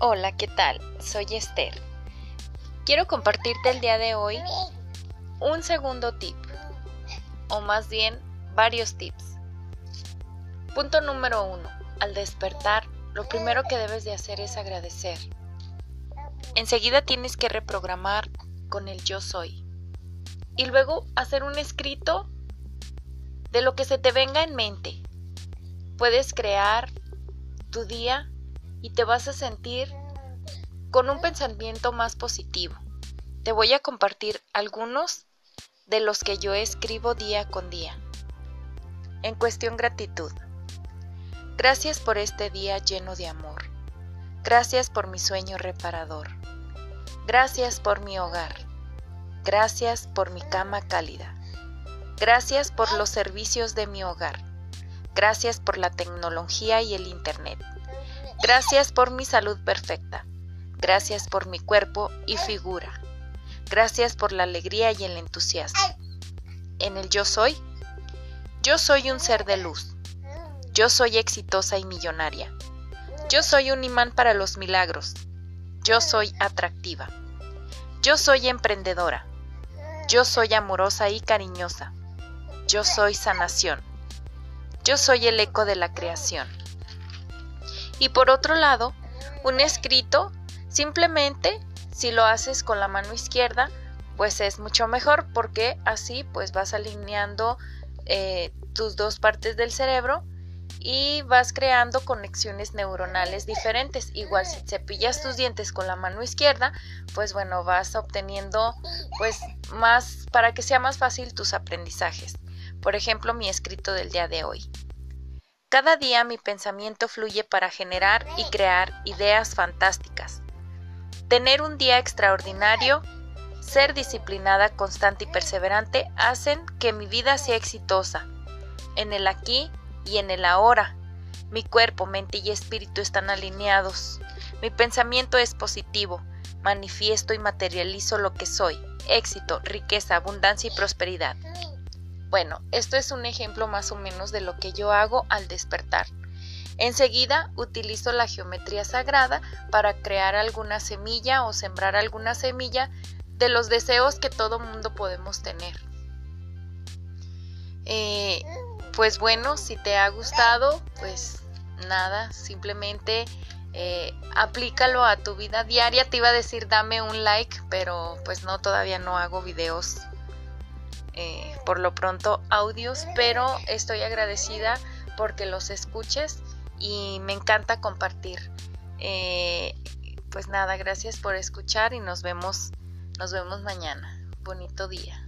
Hola, ¿qué tal? Soy Esther. Quiero compartirte el día de hoy un segundo tip, o más bien varios tips. Punto número uno. Al despertar, lo primero que debes de hacer es agradecer. Enseguida tienes que reprogramar con el yo soy. Y luego hacer un escrito de lo que se te venga en mente. Puedes crear tu día y te vas a sentir con un pensamiento más positivo. Te voy a compartir algunos de los que yo escribo día con día. En cuestión gratitud. Gracias por este día lleno de amor. Gracias por mi sueño reparador. Gracias por mi hogar. Gracias por mi cama cálida. Gracias por los servicios de mi hogar. Gracias por la tecnología y el Internet. Gracias por mi salud perfecta. Gracias por mi cuerpo y figura. Gracias por la alegría y el entusiasmo. En el yo soy, yo soy un ser de luz. Yo soy exitosa y millonaria. Yo soy un imán para los milagros. Yo soy atractiva. Yo soy emprendedora. Yo soy amorosa y cariñosa. Yo soy sanación. Yo soy el eco de la creación. Y por otro lado, un escrito, simplemente si lo haces con la mano izquierda, pues es mucho mejor porque así pues vas alineando eh, tus dos partes del cerebro y vas creando conexiones neuronales diferentes. Igual si cepillas tus dientes con la mano izquierda, pues bueno, vas obteniendo pues más para que sea más fácil tus aprendizajes. Por ejemplo, mi escrito del día de hoy. Cada día mi pensamiento fluye para generar y crear ideas fantásticas. Tener un día extraordinario, ser disciplinada, constante y perseverante hacen que mi vida sea exitosa. En el aquí y en el ahora. Mi cuerpo, mente y espíritu están alineados. Mi pensamiento es positivo. Manifiesto y materializo lo que soy. Éxito, riqueza, abundancia y prosperidad. Bueno, esto es un ejemplo más o menos de lo que yo hago al despertar. Enseguida utilizo la geometría sagrada para crear alguna semilla o sembrar alguna semilla de los deseos que todo mundo podemos tener. Eh, pues bueno, si te ha gustado, pues nada, simplemente eh, aplícalo a tu vida diaria. Te iba a decir dame un like, pero pues no, todavía no hago videos eh, por lo pronto audios, pero estoy agradecida porque los escuches y me encanta compartir. Eh, pues nada, gracias por escuchar y nos vemos, nos vemos mañana. Bonito día.